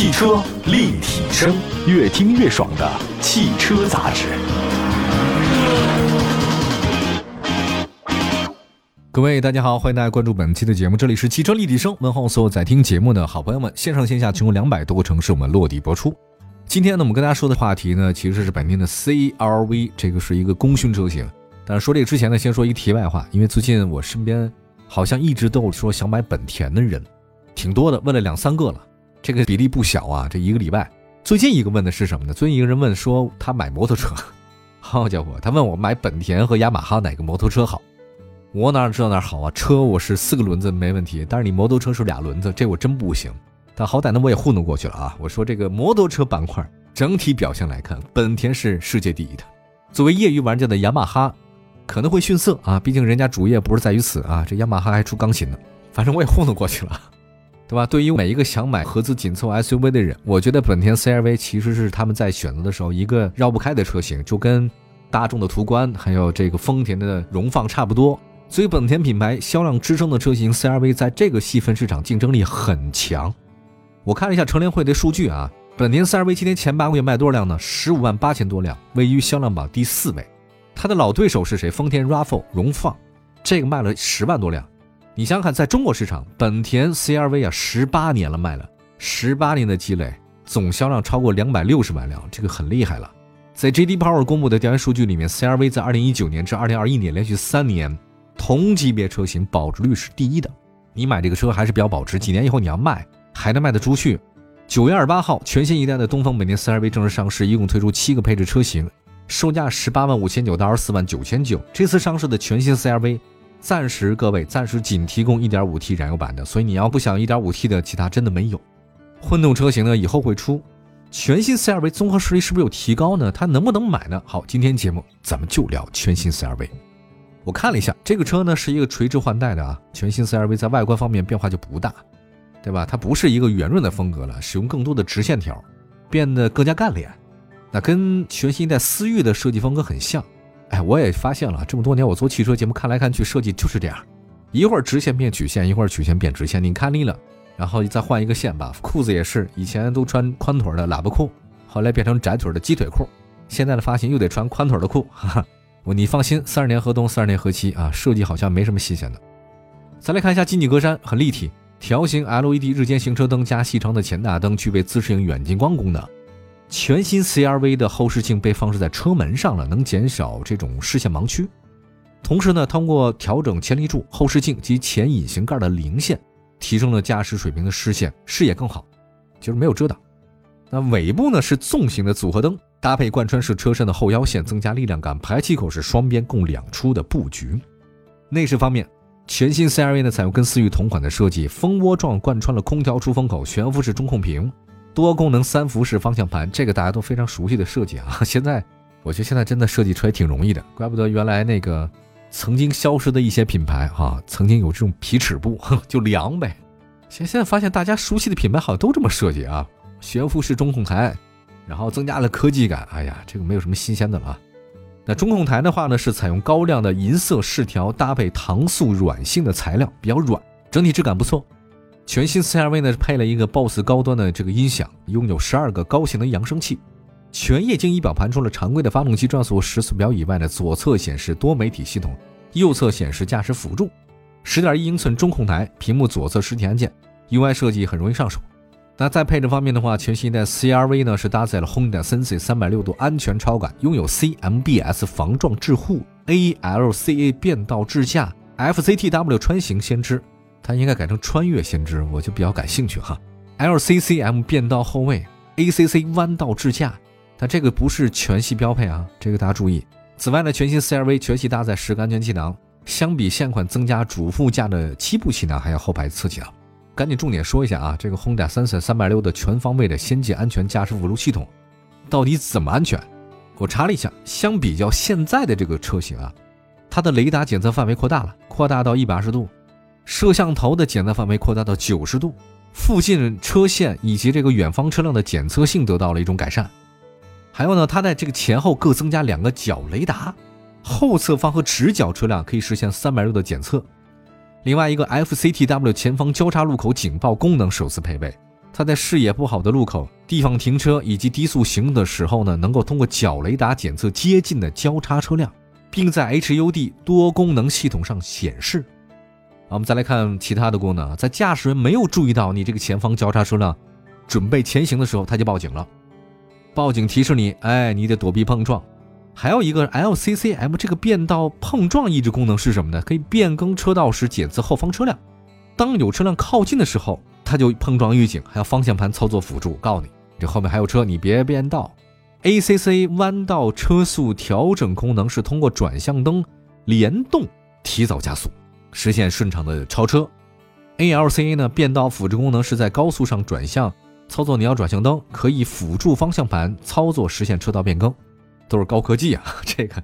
汽车立体声，越听越爽的汽车杂志。各位大家好，欢迎大家关注本期的节目，这里是汽车立体声，问候所有在听节目的好朋友们，线上线下全国两百多个城市我们落地播出。今天呢，我们跟大家说的话题呢，其实是本田的 CRV，这个是一个功勋车型。但是说这个之前呢，先说一题外话，因为最近我身边好像一直都有说想买本田的人，挺多的，问了两三个了，这个比例不小啊。这一个礼拜，最近一个问的是什么呢？最近一个人问说他买摩托车，好家伙，他问我买本田和雅马哈哪个摩托车好，我哪知道哪好啊？车我是四个轮子没问题，但是你摩托车是俩轮子，这我真不行。但好歹呢，我也糊弄过去了啊。我说这个摩托车板块整体表现来看，本田是世界第一的。作为业余玩家的雅马哈。可能会逊色啊，毕竟人家主业不是在于此啊。这雅马哈还出钢琴呢，反正我也糊弄过去了，对吧？对于每一个想买合资紧凑 SUV 的人，我觉得本田 CRV 其实是他们在选择的时候一个绕不开的车型，就跟大众的途观还有这个丰田的荣放差不多。所以本田品牌销量支撑的车型 CRV 在这个细分市场竞争力很强。我看了一下乘联会的数据啊，本田 CRV 今天前八个月卖多少辆呢？十五万八千多辆，位于销量榜第四位。它的老对手是谁？丰田 RAV4 荣放，这个卖了十万多辆。你想想看，在中国市场，本田 CRV 啊，十八年了卖了，十八年的积累，总销量超过两百六十万辆，这个很厉害了。在 JD Power 公布的调研数据里面，CRV 在二零一九年至二零二一年连续三年同级别车型保值率是第一的。你买这个车还是比较保值，几年以后你要卖还能卖得出去。九月二十八号，全新一代的东风本田 CRV 正式上市，一共推出七个配置车型。售价十八万五千九到二十四万九千九。这次上市的全新 CRV，暂时各位暂时仅提供一点五 T 燃油版的，所以你要不想一点五 T 的，其他真的没有。混动车型呢，以后会出。全新 CRV 综合实力是不是有提高呢？它能不能买呢？好，今天节目咱们就聊全新 CRV。我看了一下，这个车呢是一个垂直换代的啊。全新 CRV 在外观方面变化就不大，对吧？它不是一个圆润的风格了，使用更多的直线条，变得更加干练。那跟全新一代思域的设计风格很像，哎，我也发现了，这么多年我做汽车节目看来看去，设计就是这样，一会儿直线变曲线，一会儿曲线变直线，你看腻了，然后再换一个线吧。裤子也是，以前都穿宽腿的喇叭裤，后来变成窄腿的鸡腿裤，现在的发型又得穿宽腿的裤，哈哈。我你放心，三十年河东，三十年河西啊，设计好像没什么新鲜的。再来看一下进气格栅，很立体，条形 LED 日间行车灯加细长的前大灯，具备自适应远近光功能。全新 CRV 的后视镜被放置在车门上了，能减少这种视线盲区。同时呢，通过调整前立柱、后视镜及前引擎盖的零线，提升了驾驶水平的视线，视野更好，就是没有遮挡。那尾部呢是纵形的组合灯，搭配贯穿式车身的后腰线，增加力量感。排气口是双边共两出的布局。内饰方面，全新 CRV 呢采用跟思域同款的设计，蜂窝状贯穿了空调出风口，悬浮式中控屏。多功能三辐式方向盘，这个大家都非常熟悉的设计啊。现在我觉得现在真的设计出来挺容易的，怪不得原来那个曾经消失的一些品牌哈，曾经有这种皮尺布 就凉呗。现现在发现大家熟悉的品牌好像都这么设计啊，悬浮式中控台，然后增加了科技感。哎呀，这个没有什么新鲜的了。那中控台的话呢，是采用高亮的银色饰条，搭配搪塑软性的材料，比较软，整体质感不错。全新 CRV 呢是配了一个 BOSS 高端的这个音响，拥有十二个高性能扬声器。全液晶仪表盘除了常规的发动机转速时速表以外呢，左侧显示多媒体系统，右侧显示驾驶辅助。十点一英寸中控台，屏幕左侧实体按键，UI 设计很容易上手。那在配置方面的话，全新一代 CRV 呢是搭载了 Honda Sensing 三百六度安全超感，拥有 CMBS 防撞智护、ALCA 变道智驾、FCTW 穿行先知。它应该改成穿越先知，我就比较感兴趣哈。LCCM 变道后位，ACC 弯道智驾，但这个不是全系标配啊，这个大家注意。此外呢，全新 CRV 全系搭载十个安全气囊，相比现款增加主副驾的七部气囊，还有后排侧气囊。赶紧重点说一下啊，这个 Honda Sensing 三百六的全方位的先进安全驾驶辅助系统，到底怎么安全？我查了一下，相比较现在的这个车型啊，它的雷达检测范围扩大了，扩大到一百二十度。摄像头的检测范围扩大到九十度，附近车线以及这个远方车辆的检测性得到了一种改善。还有呢，它在这个前后各增加两个角雷达，后侧方和直角车辆可以实现三百六的检测。另外一个 FCTW 前方交叉路口警报功能首次配备，它在视野不好的路口、地方停车以及低速行的时候呢，能够通过角雷达检测接近的交叉车辆，并在 HUD 多功能系统上显示。我们再来看其他的功能，在驾驶员没有注意到你这个前方交叉车辆准备前行的时候，它就报警了。报警提示你，哎，你得躲避碰撞。还有一个 LCCM 这个变道碰撞抑制功能是什么呢？可以变更车道时检测后方车辆，当有车辆靠近的时候，它就碰撞预警，还有方向盘操作辅助，告诉你这后面还有车，你别变道。ACC 弯道车速调整功能是通过转向灯联动提早加速，实现顺畅的超车。ALCA 呢变道辅助功能是在高速上转向。操作你要转向灯，可以辅助方向盘操作实现车道变更，都是高科技啊！这个，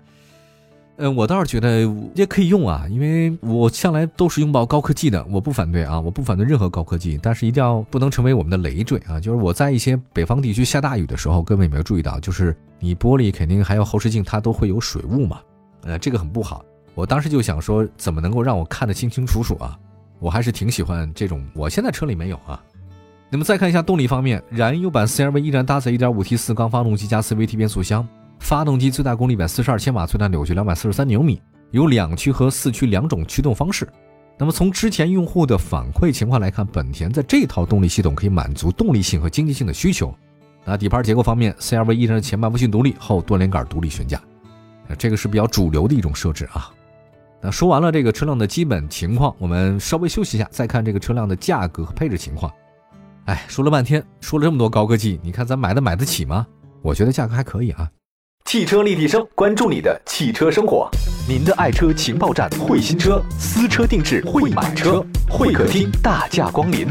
嗯，我倒是觉得也可以用啊，因为我向来都是拥抱高科技的，我不反对啊，我不反对任何高科技，但是一定要不能成为我们的累赘啊！就是我在一些北方地区下大雨的时候，各位有没有注意到，就是你玻璃肯定还有后视镜，它都会有水雾嘛，呃，这个很不好。我当时就想说，怎么能够让我看得清清楚楚啊？我还是挺喜欢这种，我现在车里没有啊。那么再看一下动力方面，燃油版 CR-V 依然搭载 1.5T 四缸发动机加 CVT 变速箱，发动机最大功率142千瓦，最大扭矩243牛米，有两驱和四驱两种驱动方式。那么从之前用户的反馈情况来看，本田在这套动力系统可以满足动力性和经济性的需求。那底盘结构方面，CR-V 依然是前麦弗逊独立，后多连杆独立悬架，这个是比较主流的一种设置啊。那说完了这个车辆的基本情况，我们稍微休息一下，再看这个车辆的价格和配置情况。哎，说了半天，说了这么多高科技，你看咱买的买得起吗？我觉得价格还可以啊。汽车立体声，关注你的汽车生活，您的爱车情报站，会新车，私车定制，会买车，会客厅大驾光临，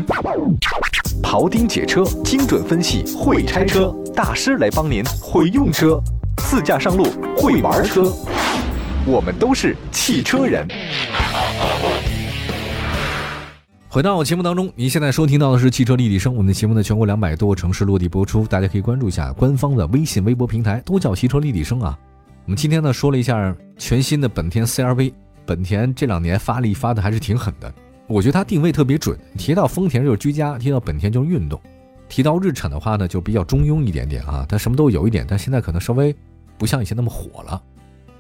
庖丁解车，精准分析，会拆车大师来帮您，会用车，自驾上路，会玩车，我们都是汽车人。回到我节目当中，您现在收听到的是汽车立体声。我们的节目在全国两百多个城市落地播出，大家可以关注一下官方的微信、微博平台，都叫汽车立体声啊。我们今天呢说了一下全新的本田 CR-V，本田这两年发力发的还是挺狠的，我觉得它定位特别准。提到丰田就是居家，提到本田就是运动，提到日产的话呢就比较中庸一点点啊，它什么都有一点，但现在可能稍微不像以前那么火了。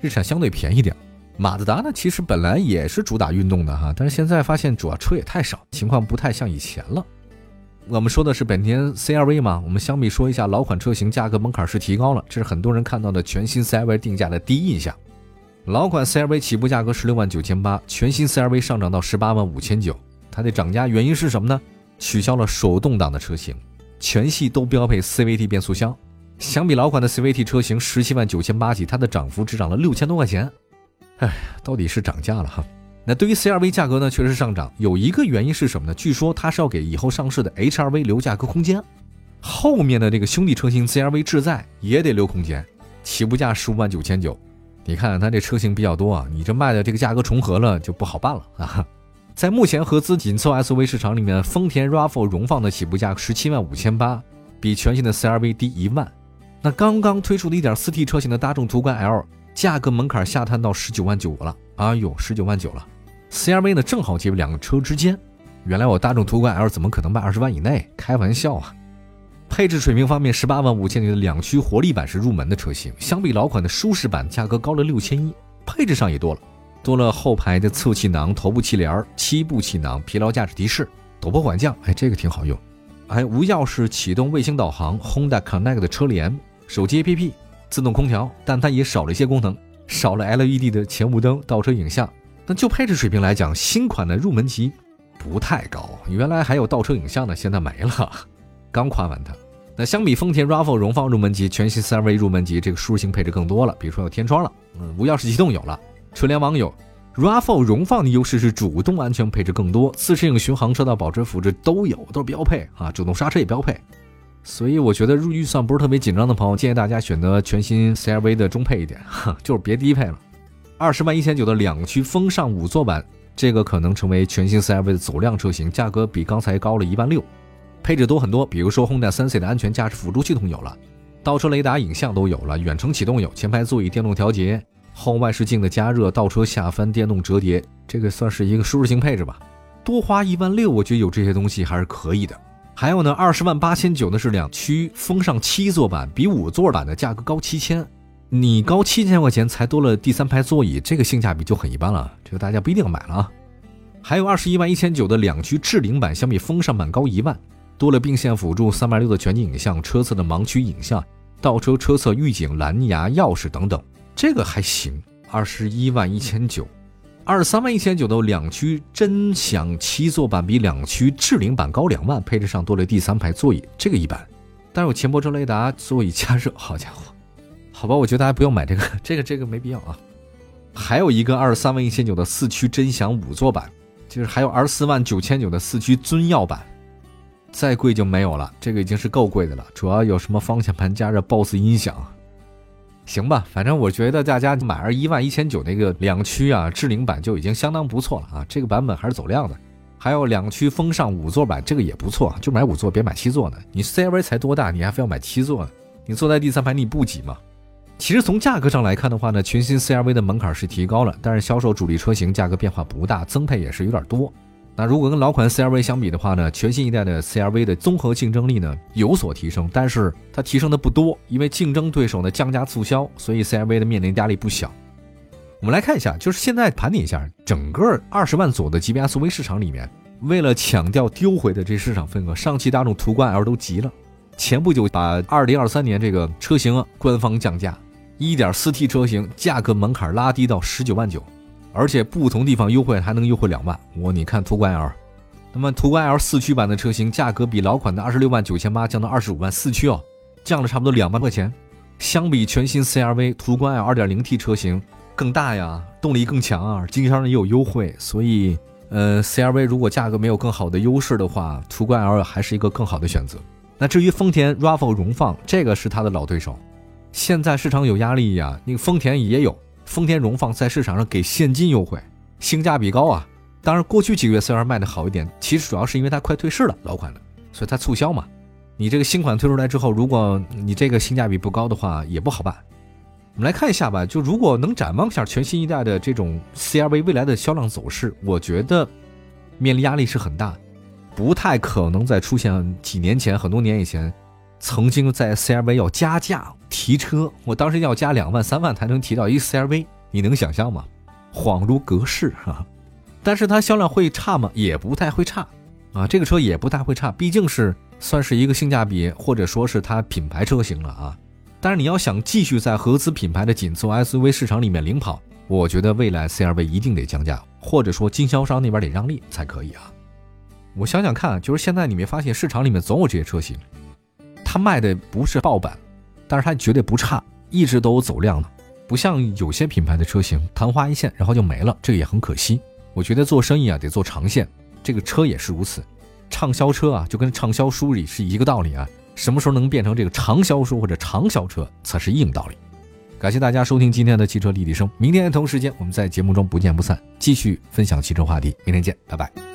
日产相对便宜点。马自达呢，其实本来也是主打运动的哈，但是现在发现主要车也太少，情况不太像以前了。我们说的是本田 CR-V 嘛，我们相比说一下老款车型，价格门槛是提高了，这是很多人看到的全新 CR-V 定价的第一印象。老款 CR-V 起步价格十六万九千八，全新 CR-V 上涨到十八万五千九。它的涨价原因是什么呢？取消了手动挡的车型，全系都标配 CVT 变速箱。相比老款的 CVT 车型十七万九千八起，它的涨幅只涨了六千多块钱。哎，到底是涨价了哈。那对于 CRV 价格呢，确实是上涨。有一个原因是什么呢？据说它是要给以后上市的 HRV 留价格空间。后面的这个兄弟车型 CRV 智在也得留空间，起步价十五万九千九。你看它这车型比较多啊，你这卖的这个价格重合了就不好办了啊。在目前合资紧凑 SUV 市场里面，丰田 RAV4 荣放的起步价十七万五千八，比全新的 CRV 低一万。那刚刚推出的一点四 T 车型的大众途观 L。价格门槛下探到十九万九了，哎呦，十九万九了。CRV 呢，正好介于两个车之间。原来我大众途观 L 怎么可能卖二十万以内？开玩笑啊！配置水平方面，十八万五千元的两驱活力版是入门的车型，相比老款的舒适版，价格高了六千一。配置上也多了，多了后排的侧气囊、头部气帘、七部气囊、疲劳驾驶提示、陡坡缓降，哎，这个挺好用。还无钥匙启动、卫星导航、Honda Connect 的车联、手机 APP。自动空调，但它也少了一些功能，少了 LED 的前雾灯、倒车影像。那就配置水平来讲，新款的入门级不太高。原来还有倒车影像呢，现在没了。刚夸完它。那相比丰田 RAV4 荣放入门级，全新 CR-V 入门级这个舒适性配置更多了，比如说有天窗了，嗯，无钥匙启动有了，车联网有。RAV4 荣放的优势是主动安全配置更多，自适应巡航、车道保持辅助都有，都是标配啊，主动刹车也标配。所以我觉得入预算不是特别紧张的朋友，建议大家选择全新 CR-V 的中配一点，哈，就是别低配了。二十万一千九的两驱风尚五座版，这个可能成为全新 CR-V 的走量车型，价格比刚才高了一万六，配置多很多。比如说 Honda Sense 的安全驾驶辅助系统有了，倒车雷达影像都有了，远程启动有，前排座椅电动调节，后外视镜的加热，倒车下翻电动折叠，这个算是一个舒适性配置吧。多花一万六，我觉得有这些东西还是可以的。还有呢，二十万八千九的是两驱风尚七座版，比五座版的价格高七千，你高七千块钱才多了第三排座椅，这个性价比就很一般了，这个大家不一定要买了啊。还有二十一万一千九的两驱智领版，相比风尚版高一万，多了并线辅助、三百六的全景影像、车侧的盲区影像、倒车车侧预警、蓝牙钥匙等等，这个还行。二十一万一千九。二十三万一千九的两驱臻享七座版比两驱智领版高两万，配置上多了第三排座椅，这个一般。但是有前波车雷达、座椅加热，好家伙，好吧，我觉得大家不用买这个，这个这个没必要啊。还有一个二十三万一千九的四驱臻享五座版，就是还有二十四万九千九的四驱尊耀版，再贵就没有了，这个已经是够贵的了，主要有什么方向盘加热、BOSS 音响。行吧，反正我觉得大家买二一万一千九那个两驱啊智领版就已经相当不错了啊，这个版本还是走量的。还有两驱风尚五座版，这个也不错，就买五座别买七座的。你 CRV 才多大，你还非要买七座呢？你坐在第三排你不挤吗？其实从价格上来看的话呢，全新 CRV 的门槛是提高了，但是销售主力车型价格变化不大，增配也是有点多。那如果跟老款 CRV 相比的话呢，全新一代的 CRV 的综合竞争力呢有所提升，但是它提升的不多，因为竞争对手呢降价促销，所以 CRV 的面临压力不小。我们来看一下，就是现在盘点一下整个二十万左右的级别 SUV 市场里面，为了抢掉丢回的这市场份额，上汽大众途观 L 都急了，前不久把二零二三年这个车型官方降价，一点四 T 车型价格门槛拉低到十九万九。而且不同地方优惠还能优惠两万，我你看途观 L，那么途观 L 四驱版的车型价格比老款的二十六万九千八降到二十五万四驱哦，降了差不多两万块钱。相比全新 CRV 途观 L 二点零 T 车型更大呀，动力更强啊，经销商也有优惠，所以呃 CRV 如果价格没有更好的优势的话，途观 L 还是一个更好的选择。那至于丰田 RAV4 荣放，这个是它的老对手，现在市场有压力呀，那个丰田也有。丰田荣放在市场上给现金优惠，性价比高啊！当然，过去几个月虽然卖的好一点，其实主要是因为它快退市了，老款的，所以它促销嘛。你这个新款推出来之后，如果你这个性价比不高的话，也不好办。我们来看一下吧，就如果能展望一下全新一代的这种 CRV 未来的销量走势，我觉得面临压力是很大，不太可能再出现几年前、很多年以前曾经在 CRV 要加价。提车，我当时要加两万三万才能提到一 CRV，你能想象吗？恍如隔世哈。但是它销量会差吗？也不太会差啊，这个车也不太会差，毕竟是算是一个性价比或者说是它品牌车型了啊。但是你要想继续在合资品牌的紧凑 SUV 市场里面领跑，我觉得未来 CRV 一定得降价，或者说经销商那边得让利才可以啊。我想想看，就是现在你没发现市场里面总有这些车型，它卖的不是爆版。但是它绝对不差，一直都有走量的，不像有些品牌的车型昙花一现，然后就没了，这个也很可惜。我觉得做生意啊得做长线，这个车也是如此。畅销车啊就跟畅销书里是一个道理啊，什么时候能变成这个长销书或者长销车才是硬道理。感谢大家收听今天的汽车立体声，明天同时间我们在节目中不见不散，继续分享汽车话题。明天见，拜拜。